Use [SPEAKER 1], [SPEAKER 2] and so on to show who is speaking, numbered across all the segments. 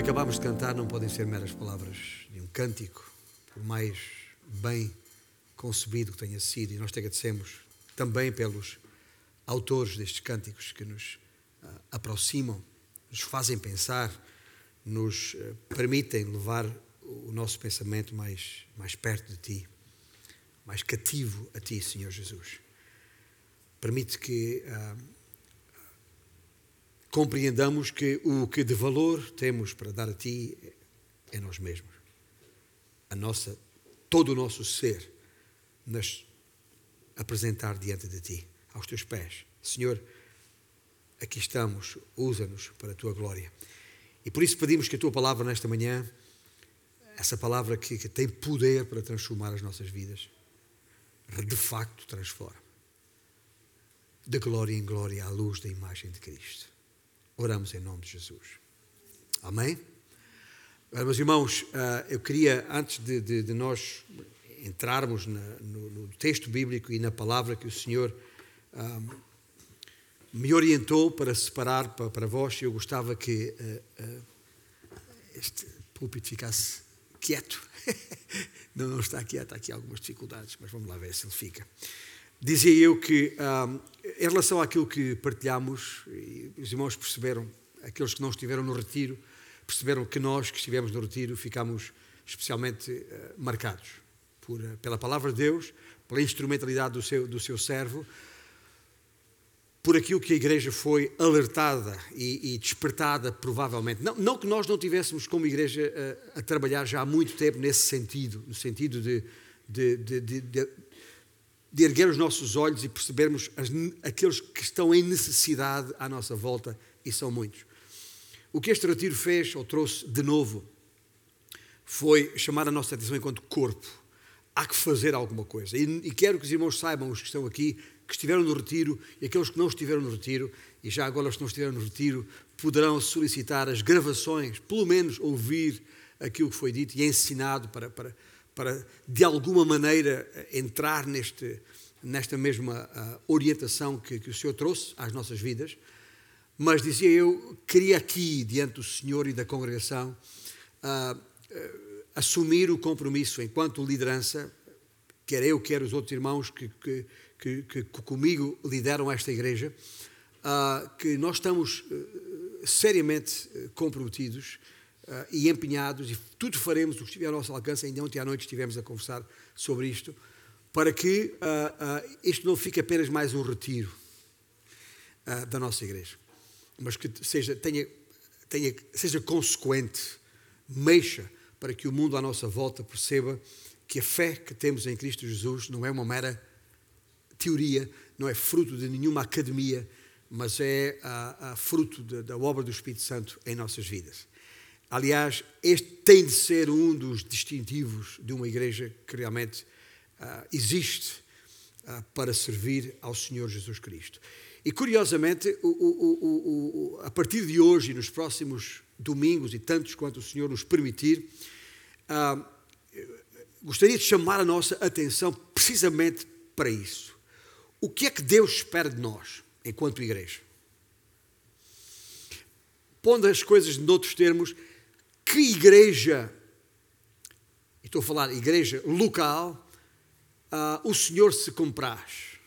[SPEAKER 1] acabamos de cantar não podem ser meras palavras de um cântico, por mais bem concebido que tenha sido, e nós te agradecemos também pelos autores destes cânticos que nos uh, aproximam, nos fazem pensar, nos uh, permitem levar o nosso pensamento mais, mais perto de Ti, mais cativo a Ti, Senhor Jesus. Permite que uh, compreendamos que o que de valor temos para dar a Ti é nós mesmos. A nossa, todo o nosso ser, nos apresentar diante de Ti, aos Teus pés. Senhor, aqui estamos, usa-nos para a Tua glória. E por isso pedimos que a Tua palavra nesta manhã, essa palavra que, que tem poder para transformar as nossas vidas, de facto transforma. De glória em glória à luz da imagem de Cristo. Oramos em nome de Jesus. Amém? Meus irmãos, ah, eu queria, antes de, de, de nós entrarmos na, no, no, texto bíblico e na palavra que o Senhor um, ah, me orientou para separar para, para vós, eu gostava que uh, uh, este púlpito ficasse quieto. não, não está quieto, há aqui algumas dificuldades, mas vamos lá ver se ele fica. Dizia eu que, em relação àquilo que partilhamos, os irmãos perceberam, aqueles que não estiveram no retiro, perceberam que nós que estivemos no retiro ficamos especialmente uh, marcados por, uh, pela palavra de Deus, pela instrumentalidade do seu, do seu servo, por aquilo que a igreja foi alertada e, e despertada, provavelmente. Não, não, que nós não tivéssemos como igreja a, uh, a, trabalhar já há muito tempo nesse sentido, no sentido de, de, de, de de erguer os nossos olhos e percebermos as, aqueles que estão em necessidade à nossa volta, e são muitos. O que este retiro fez, ou trouxe de novo, foi chamar a nossa atenção enquanto corpo. Há que fazer alguma coisa. E, e quero que os irmãos saibam, os que estão aqui, que estiveram no retiro e aqueles que não estiveram no retiro, e já agora os que não estiveram no retiro, poderão solicitar as gravações, pelo menos ouvir aquilo que foi dito e ensinado para, para, para de alguma maneira entrar neste, nesta mesma uh, orientação que, que o Senhor trouxe às nossas vidas. Mas dizia eu, queria aqui, diante do Senhor e da congregação, uh, uh, assumir o compromisso enquanto liderança, quer eu, quer os outros irmãos que, que, que, que comigo lideram esta igreja, que nós estamos seriamente comprometidos uh, e empenhados, e tudo faremos o que estiver ao nosso alcance. Ainda ontem à noite estivemos a conversar sobre isto, para que uh, isto não fique apenas mais um retiro da nossa igreja, mas que seja, tenha, tenha, seja consequente, mexa, para que o mundo à nossa volta perceba que a fé que temos em Cristo Jesus não é uma mera teoria, não é fruto de nenhuma academia, mas é a, a fruto de, da obra do Espírito Santo em nossas vidas. Aliás, este tem de ser um dos distintivos de uma igreja que realmente uh, existe uh, para servir ao Senhor Jesus Cristo. E curiosamente, o, o, o, a partir de hoje e nos próximos domingos e tantos quanto o Senhor nos permitir, uh, gostaria de chamar a nossa atenção precisamente para isso. O que é que Deus espera de nós, enquanto igreja? Pondo as coisas noutros termos, que igreja, e estou a falar igreja local, uh, o Senhor se compraz.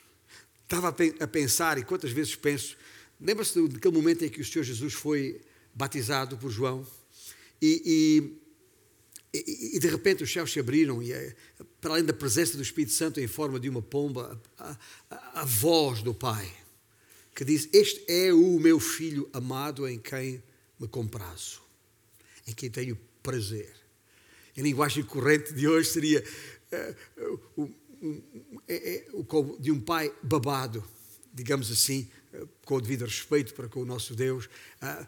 [SPEAKER 1] Estava a, pensar, e quantas vezes penso, lembra-se daquele momento em que o Senhor Jesus foi batizado por João e, e, e, e de repente os céus se abriram e, eh, para além da presença do Espírito Santo em forma de uma pomba, a, a, a voz do Pai que diz: Este é o meu filho amado em quem me comprazo em quem tenho prazer. A linguagem corrente de hoje seria uh, de um pai babado, digamos assim, uh, com o devido respeito para com o nosso Deus, uh,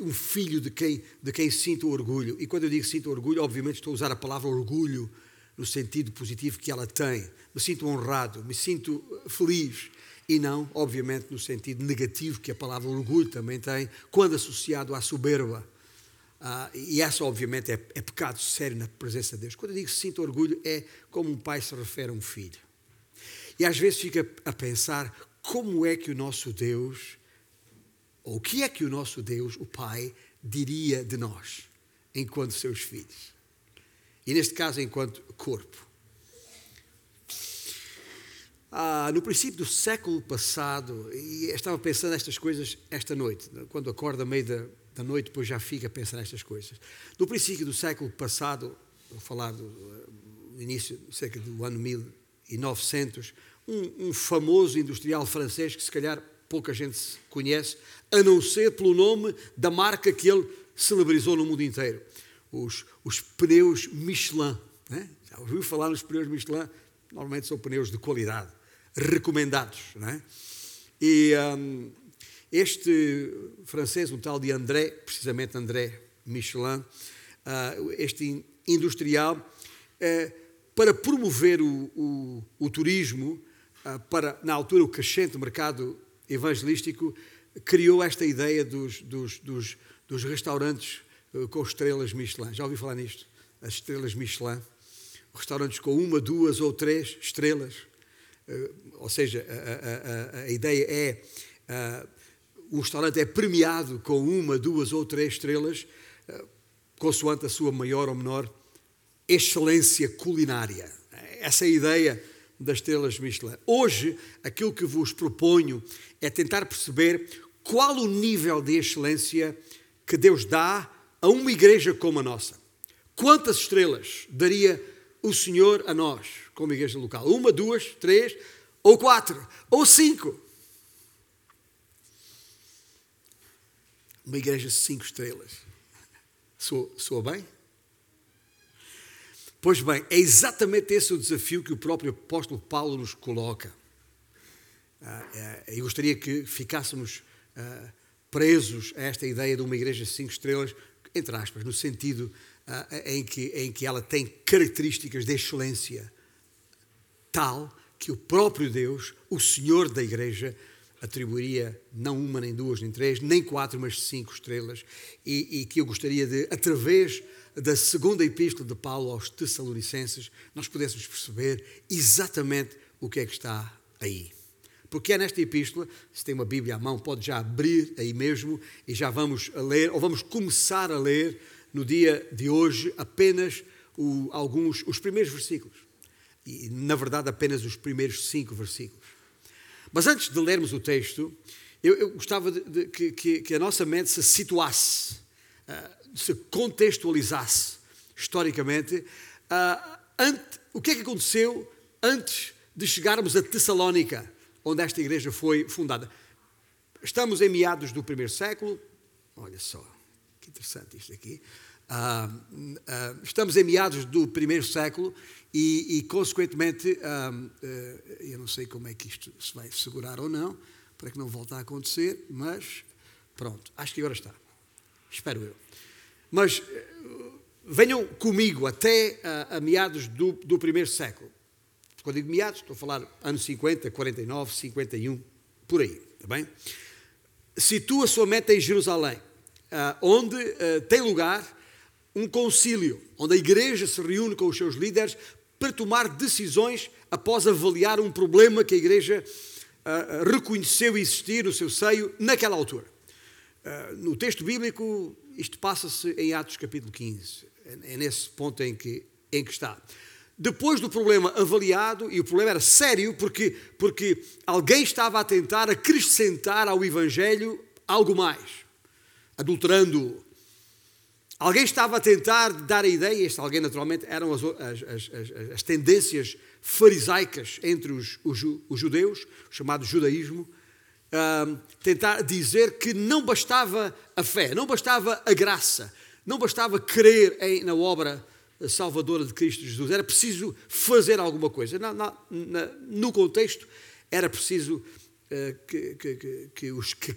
[SPEAKER 1] um, filho de quem, de quem sinto orgulho. E quando eu digo sinto orgulho, obviamente estou a usar a palavra orgulho no sentido positivo que ela tem. Me sinto honrado, me sinto feliz. E não, obviamente, no sentido negativo que a palavra orgulho também tem, quando associado à soberba ah, e essa, obviamente, é, é, pecado sério na presença de Deus. Quando eu digo sinto orgulho, é como um pai se refere a um filho. E às vezes fica a pensar como é que o nosso Deus, ou o que é que o nosso Deus, o Pai, diria de nós, enquanto seus filhos. E neste caso, enquanto corpo. Ah, no princípio do século passado, e estava pensando nestas coisas esta noite, quando acorda meio da, da noite, depois já fica a pensar nestas coisas. No princípio do século passado, vou falar do, do início, cerca do ano 1900, um, um famoso industrial francês que se calhar pouca gente conhece, a não ser pelo nome da marca que ele celebrizou no mundo inteiro. Os, os pneus Michelin. Né? Já ouviu falar nos pneus Michelin? Normalmente são pneus de qualidade, recomendados. Né? E um, este francês, um tal de André, precisamente André Michelin, uh, este industrial, uh, para promover o, o, o turismo, uh, para, na altura, o crescente mercado evangelístico, criou esta ideia dos, dos, dos, dos restaurantes com estrelas Michelin. Já ouvi falar nisto? As estrelas Michelin. Restaurantes com uma, duas ou três estrelas. Ou seja, a, a, a, a ideia é o restaurante é premiado com uma, duas ou três estrelas, eh, consoante a sua maior ou menor excelência culinária. Essa é a ideia das estrelas Michelin. Hoje, aquilo que vos proponho é tentar perceber qual o nível de excelência que Deus dá a uma igreja como a nossa. Quantas estrelas daria o Senhor a nós, como igreja local? Uma, duas, três, ou quatro, ou cinco? Uma igreja cinco estrelas. Soa, soa bem? Pois bem, é exatamente esse o desafio que o próprio apóstolo Paulo nos coloca. Ah, é, eu gostaria que ficássemos ah, presos a esta ideia de uma igreja de cinco estrelas, entre aspas, no sentido ah, em, que, em que ela tem características de excelência tal que o próprio Deus, o Senhor da igreja, atribuiria não uma, nem duas, nem três, nem quatro, mas cinco estrelas, e, e, que eu gostaria de, através da segunda epístola de Paulo aos Tessalonicenses, nós pudéssemos perceber exatamente o que é que está aí. Porque é nesta epístola, se tem uma Bíblia à mão, pode já abrir aí mesmo e já vamos a ler, ou vamos começar a ler no dia de hoje apenas o, alguns, os primeiros versículos. E, na verdade, apenas os primeiros cinco versículos. Mas antes de lermos o texto, eu, eu gostava de, de, que, que, a nossa mente se situasse, uh, se contextualizasse historicamente. Uh, ante, o que é que aconteceu antes de chegarmos a Tessalónica, onde esta igreja foi fundada? Estamos em meados do primeiro século. Olha só, que interessante isto aqui. Uh, uh, estamos em meados do primeiro século e, e consequentemente, uh, eu não sei como é que isto se vai segurar ou não, para que não volte a acontecer, mas pronto, acho que agora está. Espero eu. Mas venham comigo até a, meados do, do primeiro século. Quando digo meados, estou a falar anos 50, 49, 51, por aí, está bem? Situa sua meta em Jerusalém, onde tem lugar um concílio, onde a igreja se reúne com os seus líderes para tomar decisões após avaliar um problema que a igreja uh, reconheceu existir no seu seio naquela altura. Uh, no texto bíblico, isto passa-se em Atos capítulo 15. É, nesse ponto em que, em que está. Depois do problema avaliado, e o problema era sério, porque, porque alguém estava a tentar acrescentar ao Evangelho algo mais, adulterando-o, Alguém estava a tentar dar a ideia, este alguém naturalmente eram as, as, as, as tendências farisaicas entre os, os, os judeus, o chamado judaísmo, uh, tentar dizer que não bastava a fé, não bastava a graça, não bastava crer em, na obra salvadora de Cristo Jesus, era preciso fazer alguma coisa. Na, na, na, no contexto, era preciso uh, que, que, que, que os que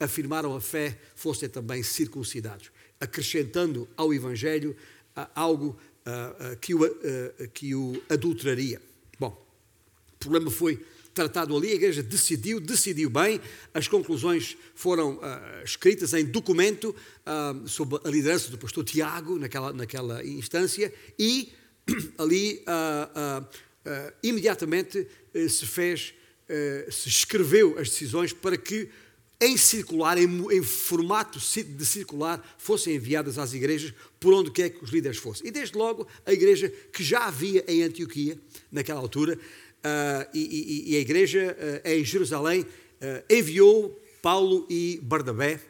[SPEAKER 1] afirmaram a fé fossem também circuncidados acrescentando ao Evangelho algo que o, que o adulteraria. Bom, o problema foi tratado ali, a igreja decidiu, decidiu bem, as conclusões foram uh, escritas em documento uh, sob a liderança do pastor Tiago, naquela, naquela instância, e ali uh, imediatamente se fez, se escreveu as decisões para que em circular, em, em, formato de circular, fossem enviadas às igrejas por onde quer que os líderes fossem. E desde logo a igreja que já havia em Antioquia, naquela altura, uh, e, e, e, a igreja uh, em Jerusalém uh, enviou Paulo e Barnabé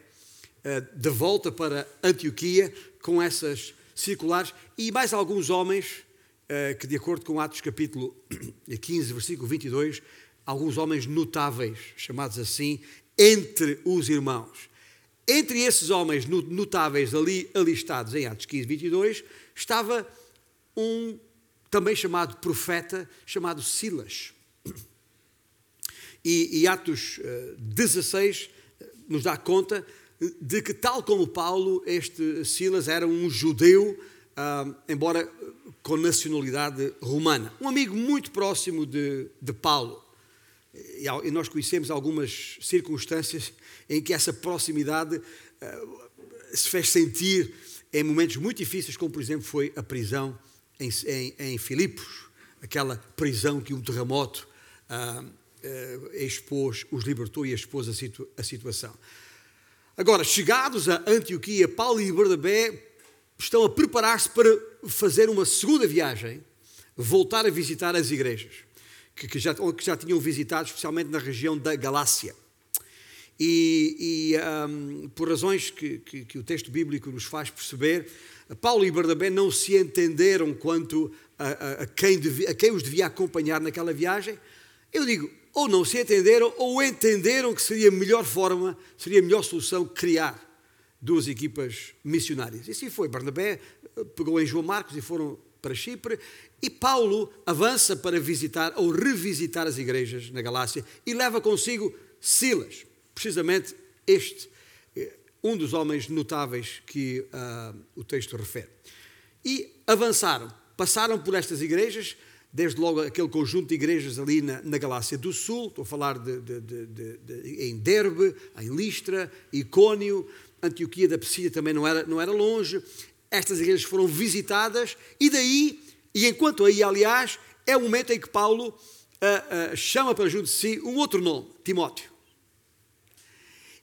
[SPEAKER 1] de volta para Antioquia com essas circulares e mais alguns homens que, de acordo com Atos capítulo 15, versículo 22, alguns homens notáveis, chamados assim, entre os irmãos. Entre esses homens notáveis ali alistados em Atos 15, 22, estava um também chamado profeta, chamado Silas. E, e Atos 16 eh, nos dá conta de que, tal como Paulo, este Silas era um judeu, uh, embora com nacionalidade romana. Um amigo muito próximo de, de Paulo. E nós conhecemos algumas circunstâncias em que essa proximidade uh, se fez sentir em momentos muito difíceis, como por exemplo foi a prisão em, em, em Filipos, aquela prisão que um terremoto uh, uh, expôs, os libertou e expôs a, situ, a situação. Agora, chegados a Antioquia, Paulo e Bernabé estão a preparar-se para fazer uma segunda viagem, voltar a visitar as igrejas que, que, já, que já tinham visitado, especialmente na região da Galácia. E, e um, por razões que, que, que, o texto bíblico nos faz perceber, Paulo e Bernabé não se entenderam quanto a, a, a, quem devia, a quem os devia acompanhar naquela viagem. Eu digo, ou não se entenderam, ou entenderam que seria a melhor forma, seria a melhor solução criar duas equipas missionárias. E assim foi. Barnabé eh, pegou em João Marcos e foram para Chipre, e Paulo avança para visitar ou revisitar as igrejas na Galácia e leva consigo Silas, precisamente este, eh, um dos homens notáveis que uh, o texto refere. E avançaram, passaram por estas igrejas, desde logo aquele conjunto de igrejas ali na, na Galácia do Sul, estou a falar de, de, de, em Derbe, em Listra, Icônio, Antioquia da Psídia também não era, não era longe. Estas igrejas foram visitadas e daí, e enquanto aí, aliás, é o momento em que Paulo uh, uh, chama para junto de si um outro nome, Timóteo.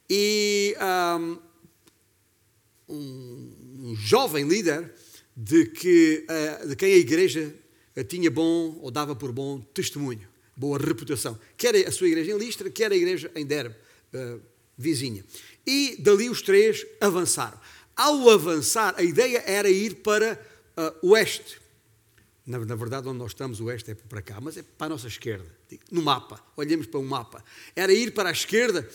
[SPEAKER 1] E um, um jovem líder de, que, uh, de quem a igreja tinha bom ou dava por bom testemunho, boa reputação. Quer a sua igreja em Listra, quer a igreja em Derbe, vizinha. E dali os três avançaram. Ao avançar, a ideia era ir para uh, oeste. Na, na, verdade, onde nós estamos, o oeste é para cá, mas é para a nossa esquerda. No mapa, olhemos para um mapa. Era ir para a esquerda,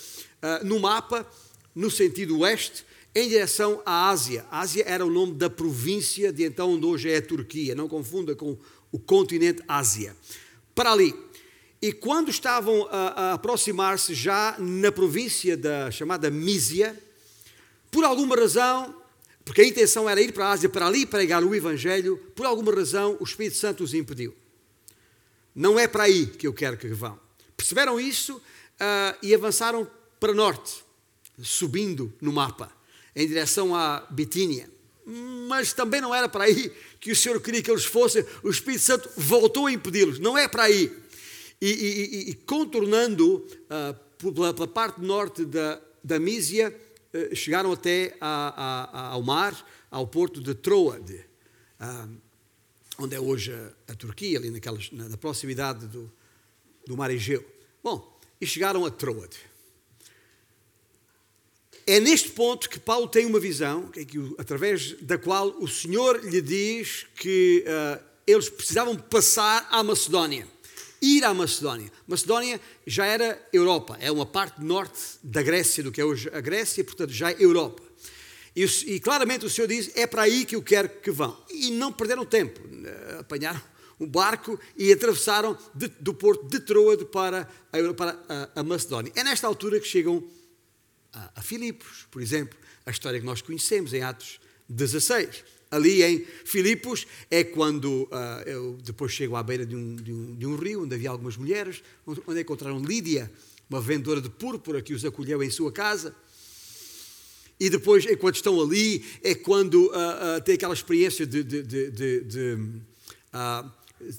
[SPEAKER 1] uh, no mapa, no sentido oeste, em direção à Ásia. A Ásia era o nome da província de então onde hoje é a Turquia. Não confunda com o continente Ásia. Para ali. E quando estavam a, a aproximar-se já na província da chamada Mísia, por alguma razão, porque a intenção era ir para a Ásia para ali pregar o Evangelho, por alguma razão o Espírito Santo os impediu. Não é para aí que eu quero que vão. Perceberam isso uh, e avançaram para norte, subindo no mapa, em direção à Bitínia. Mas também não era para aí que o Senhor queria que eles fossem. O Espírito Santo voltou a impedi-los. Não é para aí e, e, e contornando uh, pela, pela, parte norte da, da Mísia, chegaram até a, a, ao mar, ao porto de Troade, onde é hoje a, a Turquia, ali naquelas, na, na proximidade do, do mar Egeu. Bom, e chegaram a Troade. É neste ponto que Paulo tem uma visão, que, através da qual o Senhor lhe diz que uh, eles precisavam passar à Macedónia ir à Macedónia. Macedónia já era Europa, é uma parte norte da Grécia, do que é hoje a Grécia, portanto já é Europa. E, e claramente o Senhor diz: é para aí que eu quero que vão. E não perderam tempo, eh, apanharam um barco e atravessaram de, do porto de Troade para, a, para a, a, Macedónia. É nesta altura que chegam a, a Filipos, por exemplo, a história que nós conhecemos em Atos 16 ali em Filipos, é quando uh, eu depois chego à beira de um, de, um, de um, rio, onde havia algumas mulheres, onde encontraram Lídia, uma vendedora de púrpura que os acolheu em sua casa. E depois, enquanto estão ali, é quando uh, uh, tem aquela experiência de, de,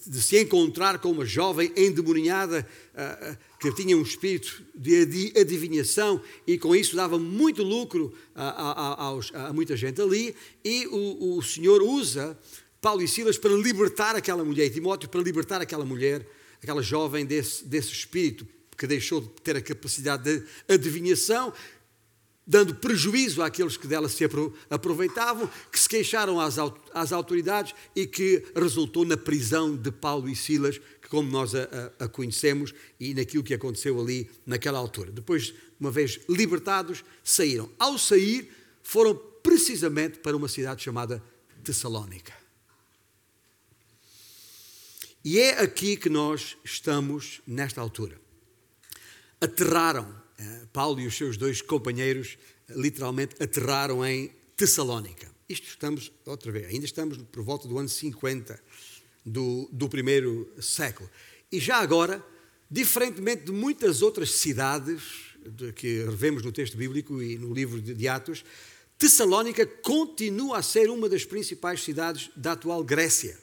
[SPEAKER 1] de, se encontrar com uma jovem endemoniada que tinha um espírito de adivinhação e com isso dava muito lucro a, a, a, a muita gente ali. E o, o, Senhor usa Paulo e Silas para libertar aquela mulher, e Timóteo para libertar aquela mulher, aquela jovem desse, desse espírito que deixou de ter a capacidade de adivinhação, dando prejuízo àqueles que dela se aproveitavam, que se queixaram às, autoridades e que resultou na prisão de Paulo e Silas, que como nós a, a, conhecemos e naquilo que aconteceu ali naquela altura. Depois, uma vez libertados, saíram. Ao sair, foram precisamente para uma cidade chamada Tessalónica. E é aqui que nós estamos nesta altura. Aterraram Paulo e os seus dois companheiros eh, literalmente aterraram em Tessalónica. Isto estamos, outra vez, ainda estamos por volta do ano 50 do, do primeiro século. E já agora, diferentemente de muitas outras cidades que revemos no texto bíblico e no livro de Atos, Tessalónica continua a ser uma das principais cidades da atual Grécia.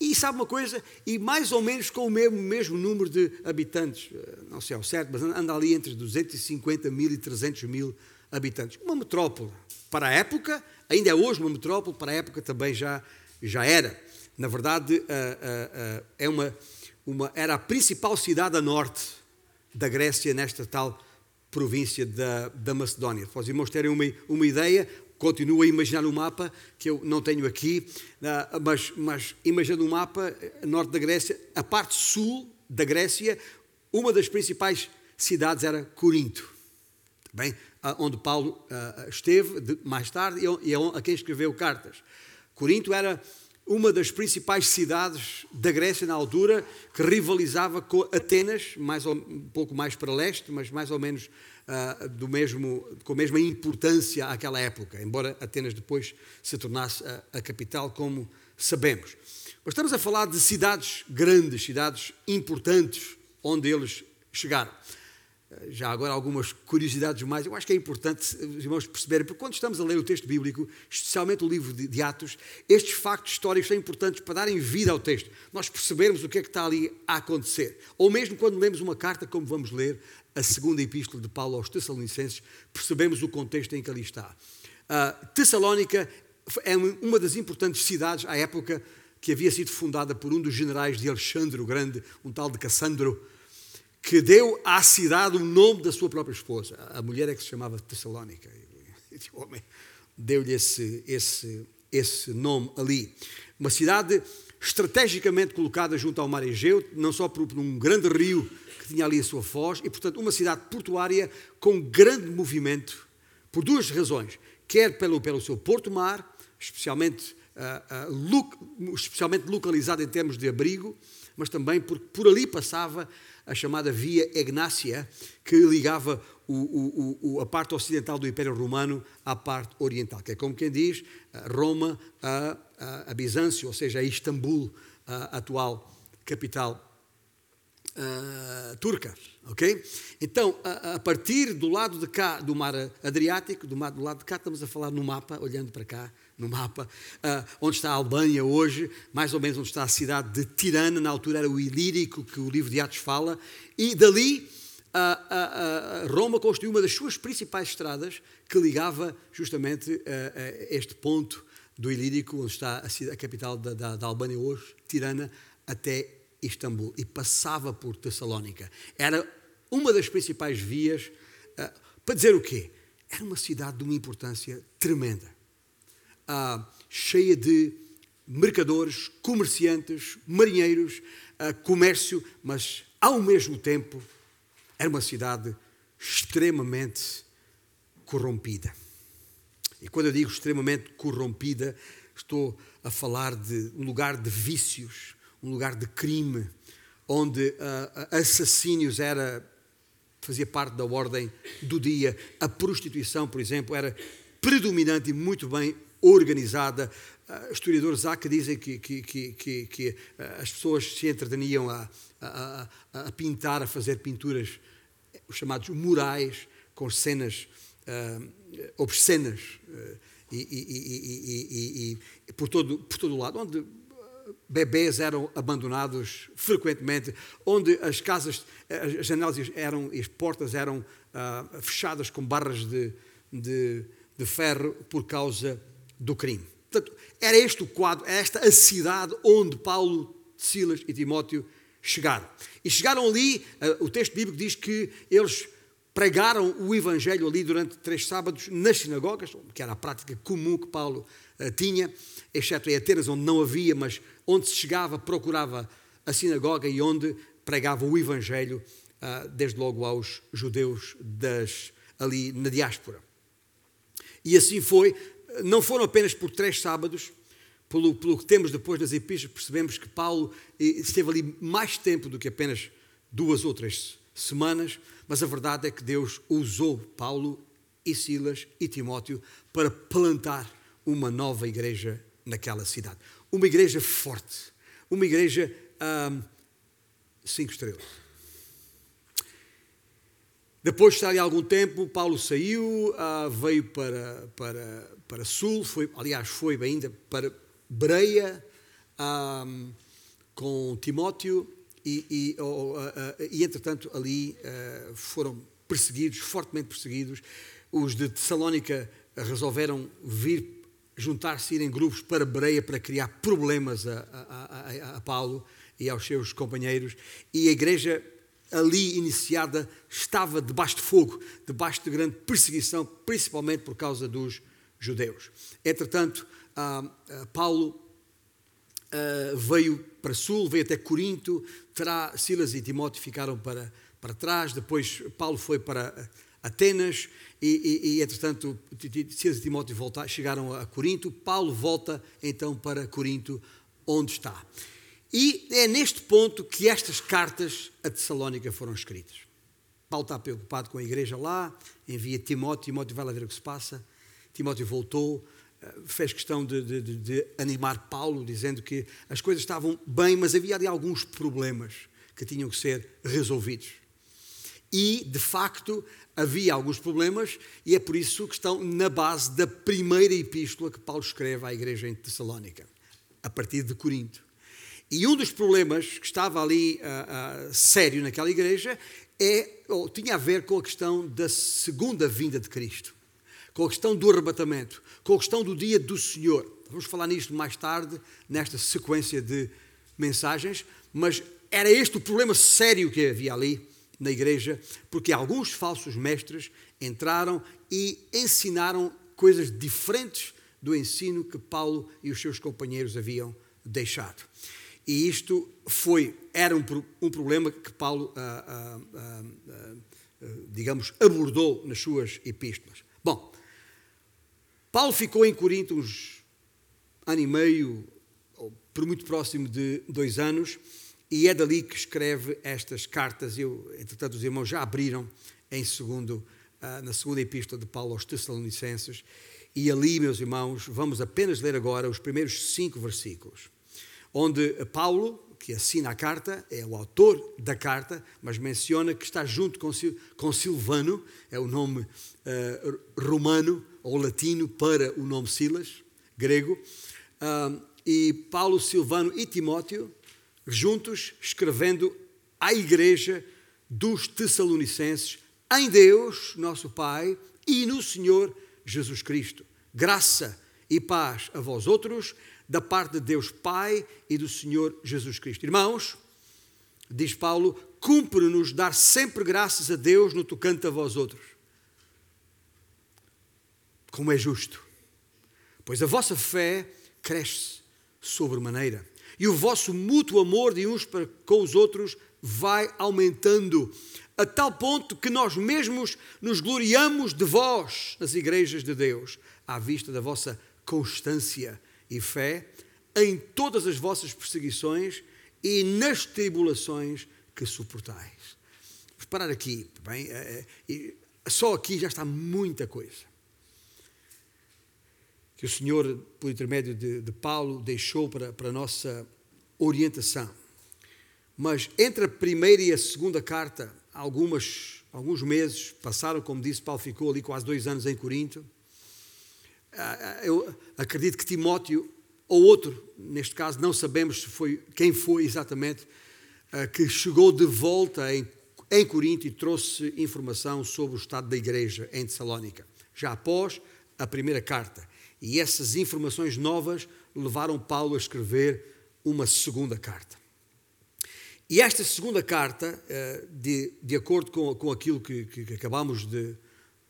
[SPEAKER 1] E sabe uma coisa? E mais ou menos com o mesmo, mesmo número de habitantes, eh, não sei ao certo, mas anda ali entre 250 mil e 300 mil habitantes. Uma metrópole. Para a época, ainda é hoje uma metrópole, para a época também já, já era. Na verdade, uh, uh, é uma, uma, era a principal cidade a norte da Grécia, nesta tal província da, da Macedónia. Para os irmãos terem uma, uma ideia, continuo a imaginar um mapa, que eu não tenho aqui, ah, mas, mas imaginando um mapa, norte da Grécia, a parte sul da Grécia, uma das principais cidades era Corinto, bem, ah, onde Paulo ah, esteve mais tarde e é a quem escreveu cartas. Corinto era uma das principais cidades da Grécia na altura, que rivalizava com Atenas, mais ou, um pouco mais para leste, mas mais ou menos uh, do mesmo, com a mesma importância àquela época, embora Atenas depois se tornasse a, a capital, como sabemos. Mas estamos a falar de cidades grandes, cidades importantes, onde eles chegaram já agora algumas curiosidades mais. Eu acho que é importante os irmãos perceberem, porque quando estamos a ler o texto bíblico, especialmente o livro de, Atos, estes factos históricos são importantes para darem vida ao texto. Nós percebermos o que é que está ali a acontecer. Ou mesmo quando lemos uma carta, como vamos ler a segunda epístola de Paulo aos Tessalonicenses, percebemos o contexto em que ali está. Uh, Tessalónica é uma das importantes cidades à época que havia sido fundada por um dos generais de Alexandre o Grande, um tal de Cassandro que deu à cidade o nome da sua própria esposa. A mulher é que se chamava Tessalónica. O homem deu-lhe esse, esse, esse nome ali. Uma cidade estrategicamente colocada junto ao mar Egeu, não só por, por um grande rio tinha ali a sua foz, e portanto uma cidade portuária com grande movimento, por duas razões. Quer pelo, pelo seu porto-mar, especialmente, uh, uh, especialmente localizado em termos de abrigo, mas também porque por ali passava a chamada Via Egnácia, que ligava o, o, o, a parte ocidental do Império Romano à parte oriental, que é como quem diz Roma a, a, a Bizâncio, ou seja, a Istambul, a atual capital uh, turca, ok? Então, a, a, partir do lado de cá do mar Adriático, do, mar, do lado de cá estamos a falar no mapa, olhando para cá, no mapa, uh, onde está a Albânia hoje, mais ou menos onde está a cidade de Tirana, na altura era o Ilírico, que o livro de Atos fala, e dali uh, Roma construiu uma das suas principais estradas que ligava justamente este ponto do Ilírico, onde está a, cidade, a capital da, da, da Albânia hoje, Tirana, até Istambul, e passava por Tessalónica. Era uma das principais vias, para dizer o quê? Era uma cidade de uma importância tremenda ah, cheia de mercadores, comerciantes, marinheiros, ah, comércio, mas ao mesmo tempo era uma cidade extremamente corrompida. E quando eu digo extremamente corrompida, estou a falar de um lugar de vícios, um lugar de crime, onde uh, assassínios era fazia parte da ordem do dia. A prostituição, por exemplo, era predominante e muito bem organizada. Uh, historiadores há que dizem que, que, que, que uh, as pessoas se entreteniam a, a, a, pintar, a fazer pinturas, os chamados murais, com cenas uh, obscenas e, e, e, e, por, todo, por todo o lado, onde bebês eram abandonados frequentemente, onde as casas, as janelas eram, as portas eram uh, fechadas com barras de, de, de, ferro por causa do crime. Portanto, era este o quadro, esta a cidade onde Paulo, Silas e Timóteo chegaram. E chegaram ali, uh, o texto bíblico diz que eles pregaram o Evangelho ali durante três sábados nas sinagogas, que era a prática comum que Paulo uh, tinha, exceto em Atenas, onde não havia, mas onde se chegava, procurava a sinagoga e onde pregava o Evangelho, uh, desde logo aos judeus das, ali na diáspora. E assim foi, não foram apenas por três sábados, pelo, pelo que temos depois das epístolas, percebemos que Paulo eh, esteve ali mais tempo do que apenas duas ou três semanas, mas a verdade é que Deus usou Paulo e Silas e Timóteo para plantar uma nova igreja naquela cidade. Uma igreja forte, uma igreja hum, cinco estrelas. Depois de estar ali algum tempo, Paulo saiu, uh, veio para, para, para Sul, foi, aliás, foi ainda para Breia um, com Timóteo e, e, uh, uh, e entretanto, ali uh, foram perseguidos, fortemente perseguidos. Os de Tessalónica resolveram vir juntar-se, ir em grupos para Bereia para criar problemas a, a, a, a Paulo e aos seus companheiros. E a igreja ali iniciada estava debaixo de fogo, debaixo de grande perseguição, principalmente por causa dos judeus. Entretanto, Paulo uh, veio para sul, veio até Corinto, terá, Silas e Timóteo ficaram para, para trás, depois Paulo foi para Atenas e, e, e entretanto, Silas e Timóteo voltaram, chegaram a Corinto, Paulo volta então para Corinto, onde está. E é neste ponto que estas cartas a Tessalónica foram escritas. Paulo está preocupado com a igreja lá, envia Timóteo, Timóteo vai lá ver o que se passa. Timóteo voltou, fez questão de, de, de, animar Paulo, dizendo que as coisas estavam bem, mas havia ali alguns problemas que tinham que ser resolvidos. E, de facto, havia alguns problemas, e é por isso que estão na base da primeira epístola que Paulo escreve à igreja em Tessalónica, a partir de Corinto. E um dos problemas que estava ali uh, uh, sério naquela igreja é, ou, tinha a ver com a questão da segunda vinda de Cristo com a questão do arrebatamento, com a questão do dia do Senhor. Vamos falar nisto mais tarde, nesta sequência de mensagens, mas era este o problema sério que havia ali na igreja, porque alguns falsos mestres entraram e ensinaram coisas diferentes do ensino que Paulo e os seus companheiros haviam deixado. E isto foi, era um, um problema que Paulo, ah, ah, ah, ah digamos, abordou nas suas epístolas. Bom, Paulo ficou em Corinto uns ano e meio, ou por muito próximo de dois anos, e é dali que escreve estas cartas. Eu, entretanto, os irmãos já abriram em segundo, ah, na segunda epístola de Paulo aos Tessalonicenses, e ali, meus irmãos, vamos apenas ler agora os primeiros cinco versículos, onde Paulo, que assina a carta, é o autor da carta, mas menciona que está junto com, Silvano, é o nome uh, romano ou latino para o nome Silas, grego, uh, e Paulo, Silvano e Timóteo, juntos escrevendo à igreja dos Tessalonicenses, em Deus, nosso Pai, e no Senhor Jesus Cristo. Graça e paz a vós outros, da parte de Deus Pai e do Senhor Jesus Cristo. Irmãos, diz Paulo, cumpre-nos dar sempre graças a Deus no tocante a vós outros como é justo. Pois a vossa fé cresce sobremaneira e o vosso mútuo amor de uns para com os outros vai aumentando, a tal ponto que nós mesmos nos gloriamos de vós nas igrejas de Deus, à vista da vossa constância e fé em todas as vossas perseguições e nas tribulações que suportais. Vamos parar aqui, bem? É, é, só aqui já está muita coisa que o Senhor, por intermédio de, de Paulo, deixou para, para a nossa orientação. Mas entre a primeira e a segunda carta, algumas, alguns meses passaram, como disse, Paulo ficou ali quase dois anos em Corinto. Ah, ah, eu acredito que Timóteo ou outro, neste caso não sabemos foi, quem foi exatamente, uh, que chegou de volta em, em Corinto e trouxe informação sobre o estado da igreja em Tessalónica, já após a primeira carta. E essas informações novas levaram Paulo a escrever uma segunda carta. E esta segunda carta, de, de acordo com, com aquilo que, que acabamos de,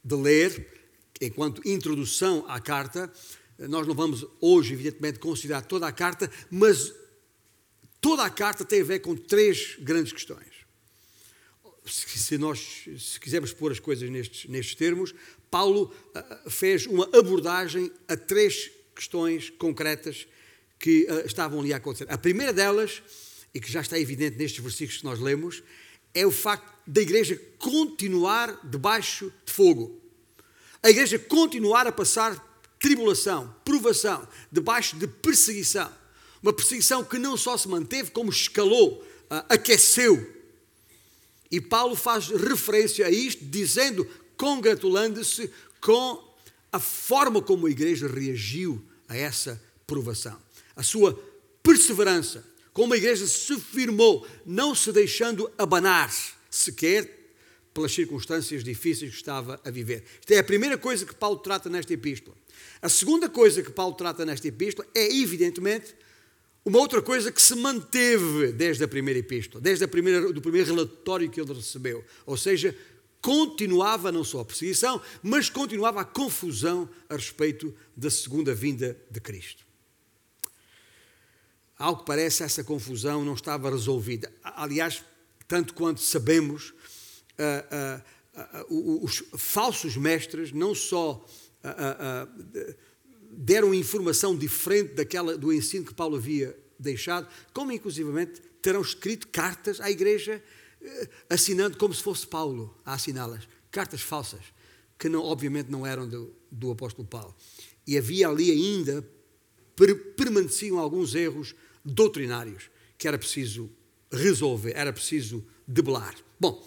[SPEAKER 1] de ler, enquanto introdução à carta, nós não vamos hoje, evidentemente, considerar toda a carta, mas toda a carta tem a ver com três grandes questões. Se nós se quisermos pôr as coisas nestes, nestes termos, Paulo uh, fez uma abordagem a três questões concretas que uh, estavam ali a acontecer. A primeira delas e que já está evidente nestes versículos que nós lemos, é o facto da igreja continuar debaixo de fogo. A igreja continuar a passar tribulação, provação, debaixo de perseguição. Uma perseguição que não só se manteve, como escalou, ah, aqueceu. E Paulo faz referência a isto, dizendo, congratulando-se com a forma como a igreja reagiu a essa provação, a sua perseverança, como a igreja se firmou, não se deixando abanar sequer pelas circunstâncias difíceis que estava a viver. Esta é a primeira coisa que Paulo trata nesta epístola. A segunda coisa que Paulo trata nesta epístola é, evidentemente, uma outra coisa que se manteve desde a primeira epístola, desde a primeira, do primeiro relatório que ele recebeu. Ou seja, continuava não só a perseguição, mas continuava a confusão a respeito da segunda vinda de Cristo. Ao que parece, essa confusão não estava resolvida. Aliás, tanto quanto sabemos, os falsos mestres não só deram informação diferente daquela do ensino que Paulo havia deixado, como inclusivamente terão escrito cartas à igreja assinando como se fosse Paulo a assiná-las, cartas falsas que não, obviamente não eram do, do apóstolo Paulo. E havia ali ainda permaneciam alguns erros doutrinários que era preciso resolver, era preciso debelar. Bom,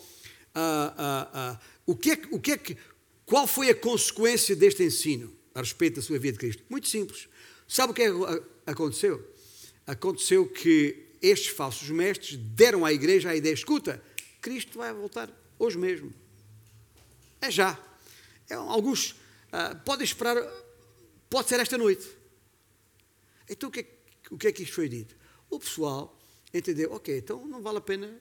[SPEAKER 1] uh, uh, uh, o que é o que é que, qual foi a consequência deste ensino a respeito da sua vida de Cristo? Muito simples. Sabe o que é que aconteceu? Aconteceu que estes falsos mestres deram à igreja a ideia: escuta, Cristo vai voltar hoje mesmo. É já. É, alguns podem esperar, pode ser esta noite. Então o que é o que é que isto foi dito? O pessoal entendeu, ok, então não vale a pena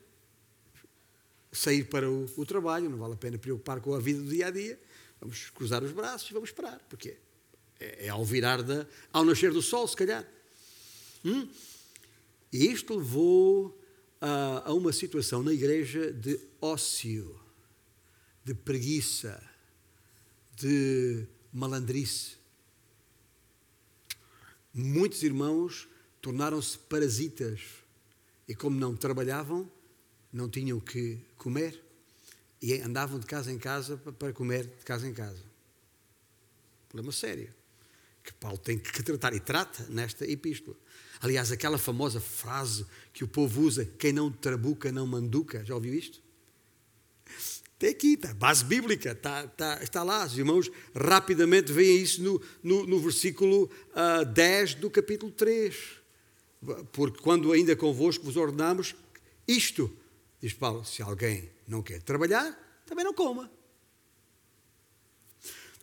[SPEAKER 1] sair para o, o, trabalho, não vale a pena preocupar com a vida do dia a dia, vamos cruzar os braços e vamos esperar, porque é, é ao virar da, ao nascer do sol, se calhar. Hum? E isto levou a, a uma situação na igreja de ócio, de preguiça, de malandrice. Muitos irmãos tornaram-se parasitas e, como não trabalhavam, não tinham que comer e andavam de casa em casa para comer de casa em casa. Problema sério que Paulo tem que tratar e trata nesta epístola. Aliás, aquela famosa frase que o povo usa: quem não trabuca não manduca. Já ouviu isto? Tem aqui, está, base bíblica, está, está, está lá. Os irmãos rapidamente veem isso no, no, no versículo uh, ah, 10 do capítulo 3. Porque quando ainda convosco vos ordenamos isto, diz Paulo, se alguém não quer trabalhar, também não coma.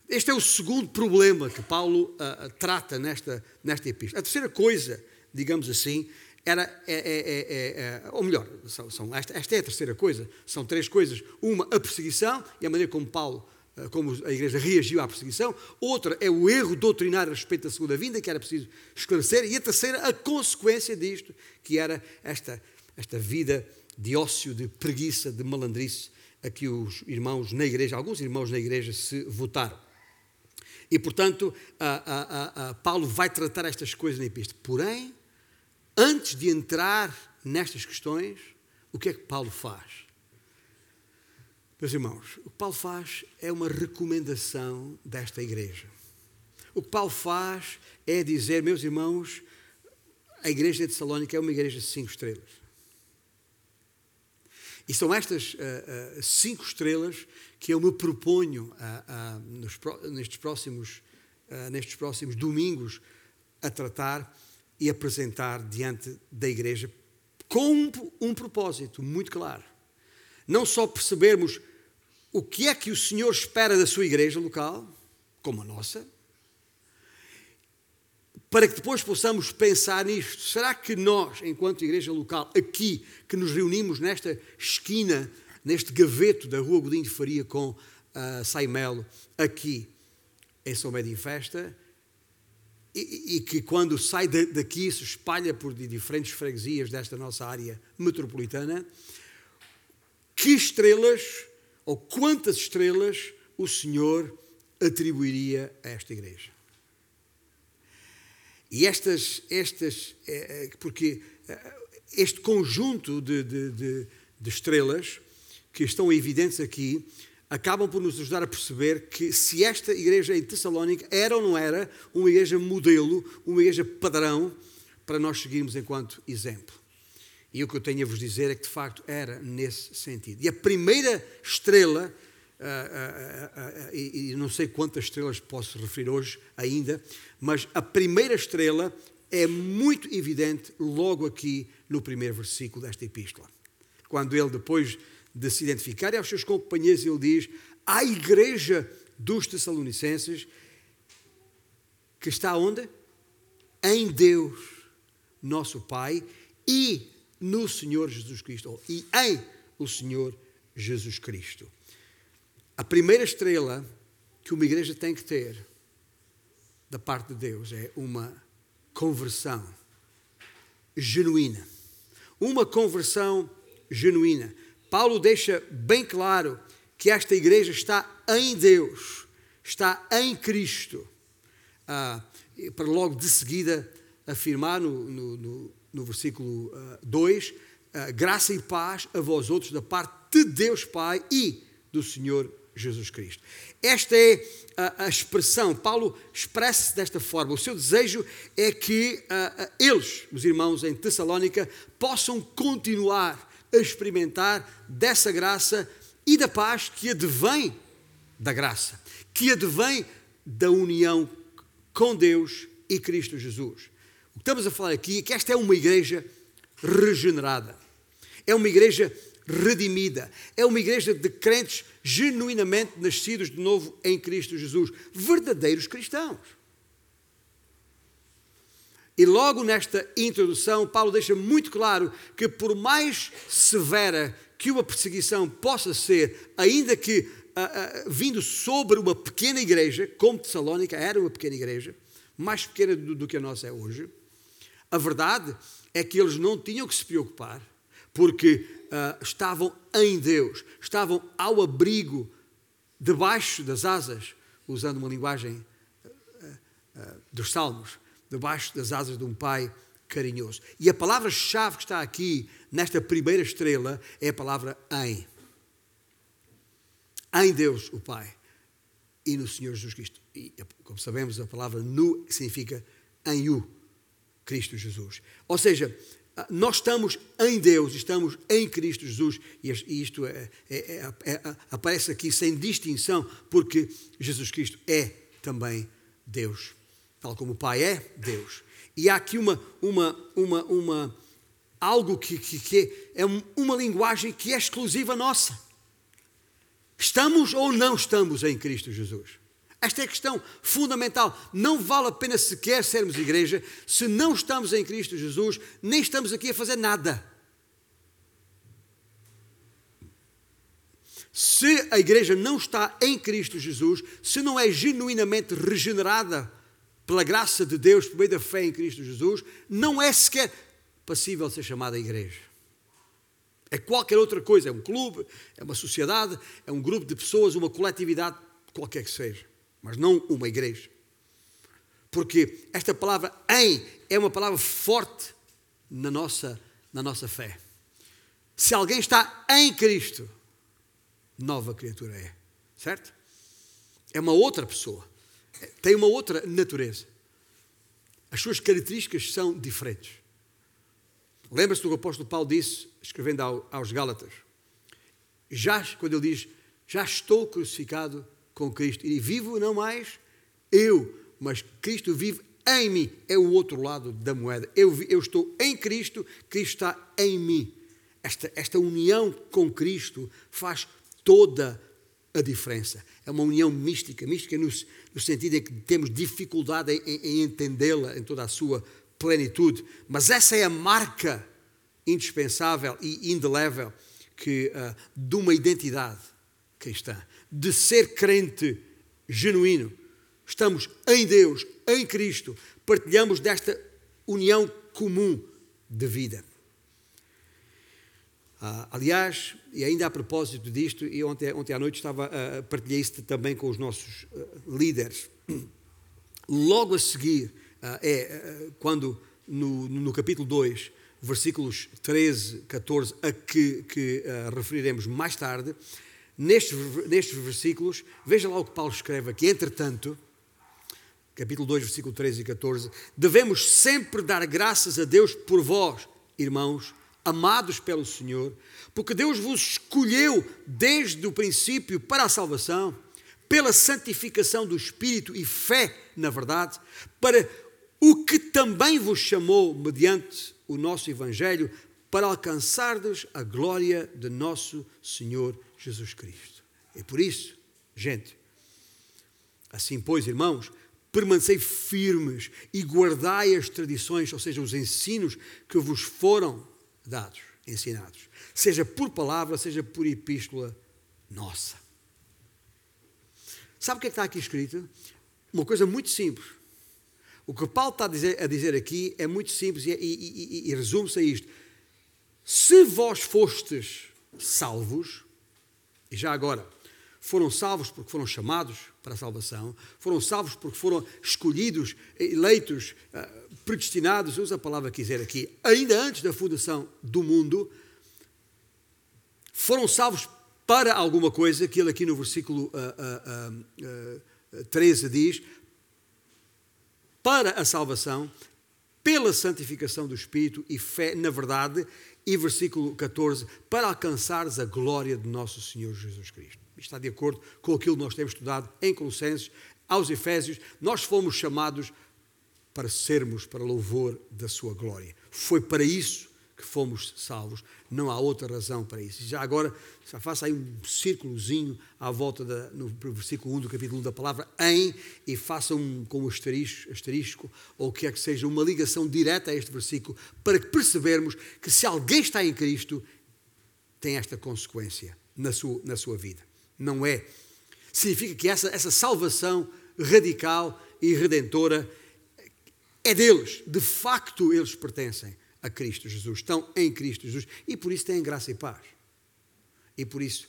[SPEAKER 1] Este é o segundo problema que Paulo uh, trata nesta, nesta epístola. A terceira coisa, digamos assim, era, é, é, é, ou melhor, são, são, esta, esta, é a terceira coisa, são três coisas. Uma, a perseguição e a maneira como Paulo, como a igreja reagiu à perseguição. Outra é o erro doutrinário a respeito da segunda vinda, que era preciso esclarecer. E a terceira, a consequência disto, que era esta, esta vida de ócio, de preguiça, de malandrice, a que os irmãos na igreja, alguns irmãos na igreja se votaram. E, portanto, a, a, a, Paulo vai tratar estas coisas na epístola. Porém, antes de entrar nestas questões, o que é que Paulo faz? Meus irmãos, o que Paulo faz é uma recomendação desta igreja. O que Paulo faz é dizer, meus irmãos, a igreja de Salónica é uma igreja de cinco estrelas. E são estas uh, uh, cinco estrelas que eu me proponho uh, nos, nestes, próximos, nestes próximos domingos a tratar e apresentar diante da igreja com um, um propósito muito claro. Não só percebermos o que é que o Senhor espera da sua igreja local, como a nossa, para que depois possamos pensar nisto. Será que nós, enquanto igreja local, aqui, que nos reunimos nesta esquina, neste gaveto da Rua Godinho de Faria com uh, Saimelo, aqui em São Médio em Festa, e, e, que quando sai daqui se espalha por diferentes freguesias desta nossa área metropolitana, que estrelas ou quantas estrelas o Senhor atribuiria a esta igreja? E estas, estas é, porque é, este conjunto de, de, de, de estrelas que estão evidentes aqui acabam por nos ajudar a perceber que se esta igreja em Tessalónica era ou não era uma igreja modelo, uma igreja padrão para nós seguirmos enquanto exemplo. E o que eu tenho a vos dizer é que de facto era nesse sentido. E a primeira estrela, uh, uh, uh, e não sei quantas estrelas posso referir hoje ainda, mas a primeira estrela é muito evidente logo aqui no primeiro versículo desta epístola. Quando ele, depois de se identificar aos seus companheiros, ele diz: à igreja dos Tessalonicenses, que está onde? Em Deus, nosso Pai, e no Senhor Jesus Cristo, e em o Senhor Jesus Cristo. A primeira estrela que uma igreja tem que ter da parte de Deus é uma conversão genuína. Uma conversão genuína. Paulo deixa bem claro que esta igreja está em Deus, está em Cristo. Ah, para logo de seguida afirmar no, no, no, no versículo 2: ah, ah, graça e paz a vós outros da parte de Deus Pai e do Senhor Jesus Cristo. Esta é a, a expressão, Paulo expressa-se desta forma. O seu desejo é que uh, eles, os irmãos em Tessalónica, possam continuar a experimentar dessa graça e da paz que advém da graça, que advém da união com Deus e Cristo Jesus. O que estamos a falar aqui é que esta é uma igreja regenerada, é uma igreja redimida, é uma igreja de crentes genuinamente nascidos de novo em Cristo Jesus, verdadeiros cristãos. E logo nesta introdução, Paulo deixa muito claro que, por mais severa que uma perseguição possa ser, ainda que uh, uh, vindo sobre uma pequena igreja, como Tessalónica era uma pequena igreja, mais pequena do, do que a nossa é hoje, a verdade é que eles não tinham que se preocupar, porque uh, estavam em Deus, estavam ao abrigo, debaixo das asas, usando uma linguagem dos Salmos, debaixo das asas de um pai carinhoso. E a palavra-chave que está aqui, nesta primeira estrela, é a palavra em. Em Deus, o Pai, e no Senhor Jesus Cristo. E, como sabemos, a palavra nu significa em o, Cristo Jesus. Ou seja, nós estamos em Deus, estamos em Cristo Jesus, e isto é, é, é, é, aparece aqui sem distinção, porque Jesus Cristo é também Deus tal como o Pai é Deus. E há aqui uma, uma, uma, uma algo que, que, que é uma linguagem que é exclusiva nossa. Estamos ou não estamos em Cristo Jesus? Esta é a questão fundamental. Não vale a pena sequer sermos igreja se não estamos em Cristo Jesus, nem estamos aqui a fazer nada. Se a igreja não está em Cristo Jesus, se não é genuinamente regenerada pela graça de Deus, por meio da fé em Cristo Jesus, não é sequer passível de ser chamada igreja. É qualquer outra coisa, é um clube, é uma sociedade, é um grupo de pessoas, uma coletividade, qualquer que seja, mas não uma igreja. Porque esta palavra em é uma palavra forte na nossa, na nossa fé. Se alguém está em Cristo, nova criatura é, certo? É uma outra pessoa tem uma outra natureza. As suas características são diferentes. Lembra-se do que o apóstolo Paulo disse, escrevendo aos Gálatas? Já, quando ele diz, já estou crucificado com Cristo, e vivo não mais eu, mas Cristo vive em mim. É o outro lado da moeda. Eu, eu estou em Cristo, Cristo está em mim. Esta, esta união com Cristo faz toda a diferença. É uma união mística, mística no, no sentido em que temos dificuldade em, em, entendê-la em toda a sua plenitude. Mas essa é a marca indispensável e indelével que, uh, de uma identidade cristã, de ser crente genuíno. Estamos em Deus, em Cristo, partilhamos desta união comum de vida. Uh, aliás, e ainda a propósito disto, e ontem, ontem à noite estava a uh, partilhar isso também com os nossos uh, líderes. Logo a seguir, é quando no, no capítulo 2, versículos 13, 14, a que, que referiremos mais tarde, nestes, nestes versículos, veja lá o que Paulo escreve aqui. Entretanto, capítulo 2, versículo 13 e 14, devemos sempre dar graças a Deus por vós, irmãos, amados pelo Senhor, porque Deus vos escolheu desde o princípio para a salvação, pela santificação do Espírito e fé na verdade, para o que também vos chamou mediante o nosso Evangelho, para alcançardes a glória de nosso Senhor Jesus Cristo. E por isso, gente, assim pois, irmãos, permanecei firmes e guardai as tradições, ou seja, os ensinos que vos foram dados, ensinados, seja por palavra, seja por epístola nossa. Sabe o que é que está aqui escrito? Uma coisa muito simples. O que Paulo está a dizer, a dizer aqui é muito simples e, e, e, e resume-se a isto. Se vós fostes salvos, e já agora, foram salvos porque foram chamados para a salvação, foram salvos porque foram escolhidos, eleitos, ah, predestinados, usa a palavra que quiser aqui, ainda antes da fundação do mundo, foram salvos para alguma coisa, que ele aqui no versículo uh, uh, uh, 13 diz, para a salvação, pela santificação do Espírito e fé na verdade, e versículo 14, para alcançares a glória de nosso Senhor Jesus Cristo. Isto está de acordo com aquilo que nós temos estudado em Colossenses, aos Efésios. Nós fomos chamados para sermos para louvor da sua glória. Foi para isso que fomos salvos, não há outra razão para isso. Já agora, já faça aí um círculozinho à volta da, no versículo 1 do capítulo 1 da palavra em e faça um com um asterisco, asterisco ou o que é que seja, uma ligação direta a este versículo para que percebermos que se alguém está em Cristo, tem esta consequência na sua, na sua vida não é. Significa que essa, essa salvação radical e redentora é deles. De facto, eles pertencem a Cristo Jesus, estão em Cristo Jesus e por isso têm graça e paz. E por isso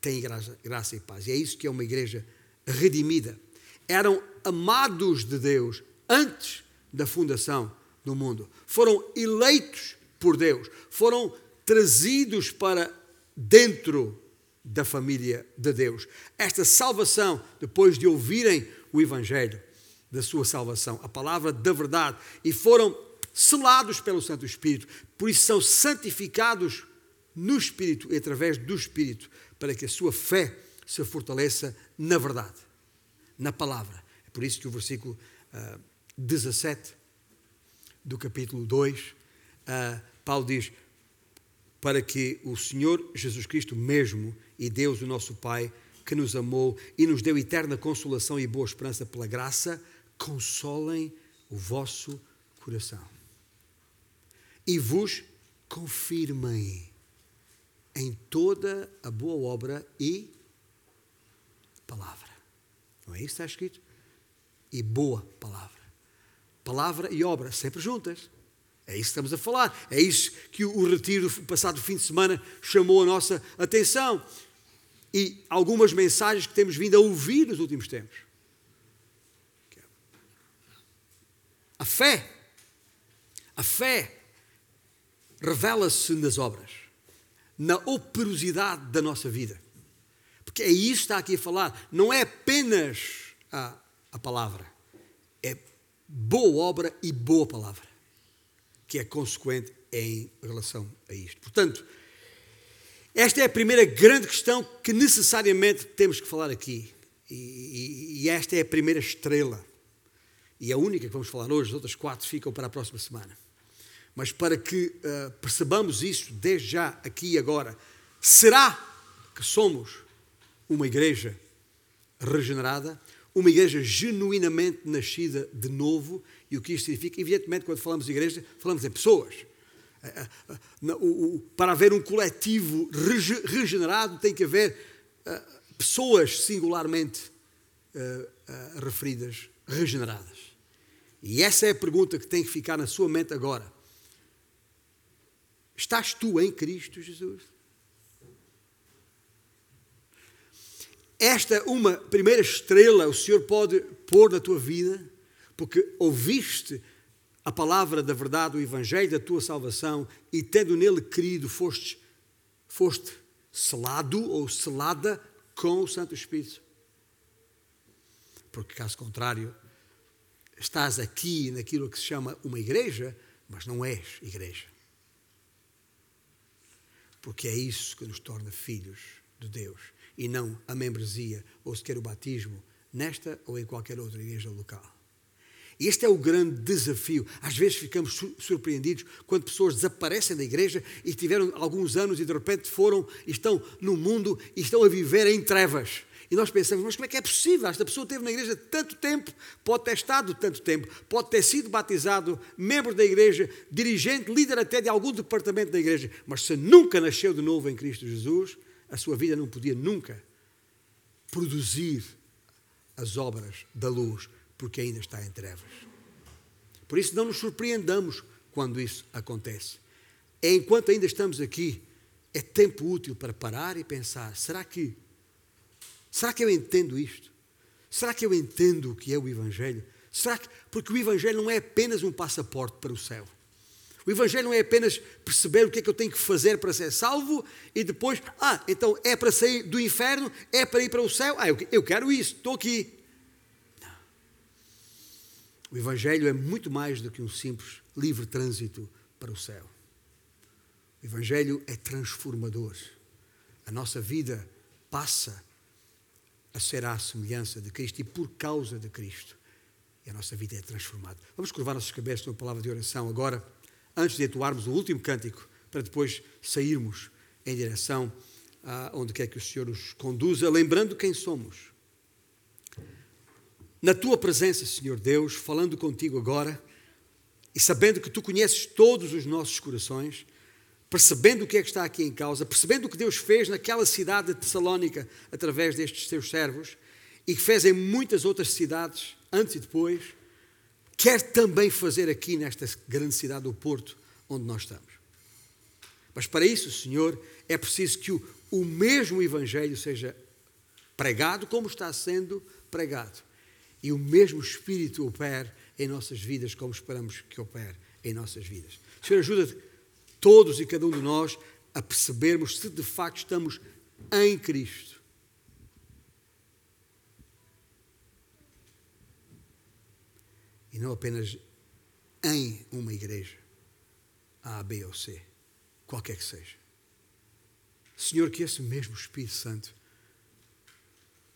[SPEAKER 1] têm graça, graça e paz. E é isso que é uma igreja redimida. Eram amados de Deus antes da fundação do mundo. Foram eleitos por Deus. Foram trazidos para dentro da família de Deus. Esta salvação, depois de ouvirem o Evangelho da sua salvação, a palavra da verdade, e foram selados pelo Santo Espírito, por isso são santificados no Espírito e através do Espírito, para que a sua fé se fortaleça na verdade, na palavra. É por isso que o versículo uh, ah, 17 do capítulo 2, uh, ah, Paulo diz: para que o Senhor Jesus Cristo mesmo e Deus, o nosso Pai, que nos amou e nos deu eterna consolação e boa esperança pela graça, consolem o vosso coração e vos confirmem em toda a boa obra e palavra. Não é isso que está escrito? E boa palavra. Palavra e obra sempre juntas. É isso que estamos a falar. É isso que o retiro passado fim de semana chamou a nossa atenção. E algumas mensagens que temos vindo a ouvir nos últimos tempos. A fé, a fé revela-se nas obras, na operosidade da nossa vida. Porque é isso que está aqui a falar. Não é apenas a, a palavra, é boa obra e boa palavra que é consequente em relação a isto. Portanto, esta é a primeira grande questão que necessariamente temos que falar aqui. E, e, e esta é a primeira estrela. e a única que vamos falar hoje, as outras quatro ficam para a próxima semana. Mas para que uh, percebamos isso desde já, aqui e agora, será que somos uma igreja regenerada, uma igreja genuinamente nascida de novo? E o que isto significa? Evidentemente, quando falamos de igreja, falamos em pessoas. Eh, eh, para haver um coletivo regenerado, tem que haver pessoas singularmente referidas, regeneradas. E essa é a pergunta que tem que ficar na sua mente agora. Estás tu em Cristo Jesus? Esta uma primeira estrela o Senhor pode pôr na tua vida, porque ouviste a palavra da verdade, o evangelho da tua salvação e tendo nele querido, foste, foste selado ou selada com o Santo Espírito. Porque caso contrário, estás aqui naquilo que se chama uma igreja, mas não és igreja. Porque é isso que nos torna filhos de Deus e não a membresia ou sequer o batismo nesta ou em qualquer outra igreja local. Este é o grande desafio. Às vezes ficamos surpreendidos quando pessoas desaparecem da igreja e tiveram alguns anos e de repente foram, estão no mundo e estão a viver em trevas. E nós pensamos, mas como é que é possível? Esta pessoa esteve na igreja tanto tempo, pode ter estado tanto tempo, pode ter sido batizado, membro da igreja, dirigente, líder até de algum departamento da igreja, mas se nunca nasceu de novo em Cristo Jesus, a sua vida não podia nunca produzir as obras da luz, porque ainda está em trevas. Por isso, não nos surpreendamos quando isso acontece. É enquanto ainda estamos aqui, é tempo útil para parar e pensar: será que Será que eu entendo isto? Será que eu entendo o que é o Evangelho? Será que, porque o Evangelho não é apenas um passaporte para o céu. O Evangelho não é apenas perceber o que é que eu tenho que fazer para ser salvo e depois, ah, então é para sair do inferno, é para ir para o céu. Ah, eu, eu quero isso, estou aqui. Não. O Evangelho é muito mais do que um simples livre trânsito para o céu. O Evangelho é transformador. A nossa vida passa a ser à semelhança de Cristo e por causa de Cristo. E a nossa vida é transformada. Vamos curvar nossas cabeças numa palavra de oração agora, antes de atuarmos o último cântico, para depois sairmos em direção a onde quer que o Senhor nos conduza, lembrando quem somos. Na tua presença, Senhor Deus, falando contigo agora, e sabendo que tu conheces todos os nossos corações, percebendo o que é que está aqui em causa, percebendo o que Deus fez naquela cidade de Tessalónica através destes seus servos e que fez em muitas outras cidades antes e depois, quer também fazer aqui nesta grande cidade do Porto onde nós estamos. Mas para isso, Senhor, é preciso que o, o mesmo Evangelho seja pregado como está sendo pregado e o mesmo Espírito opere em nossas vidas como esperamos que opere em nossas vidas. Senhor, ajuda todos e cada um de nós a percebermos se de facto estamos em Cristo. E não apenas em uma igreja, A, B ou C, qualquer que seja. Senhor, que esse mesmo Espírito Santo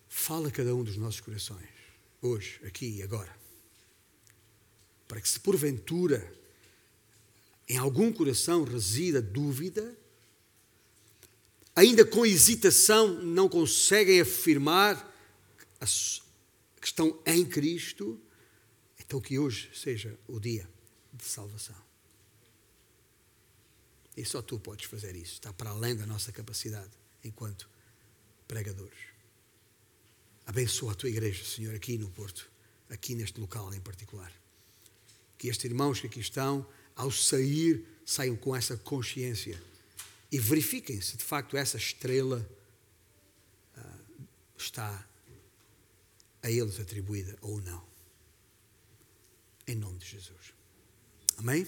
[SPEAKER 1] fale a cada um dos nossos corações, hoje, aqui e agora, para que se porventura em algum coração resida dúvida, ainda com hesitação não conseguem afirmar que estão em Cristo, então que hoje seja o dia de salvação. E só tu podes fazer isso, está para além da nossa capacidade enquanto pregadores. Abençoa a tua igreja, Senhor, aqui no Porto, aqui neste local em particular. Que estes irmãos que aqui estão ao sair, saiam com essa consciência e verifiquem se de facto essa estrela uh, está a eles atribuída ou não. Em nome de Jesus. Amém?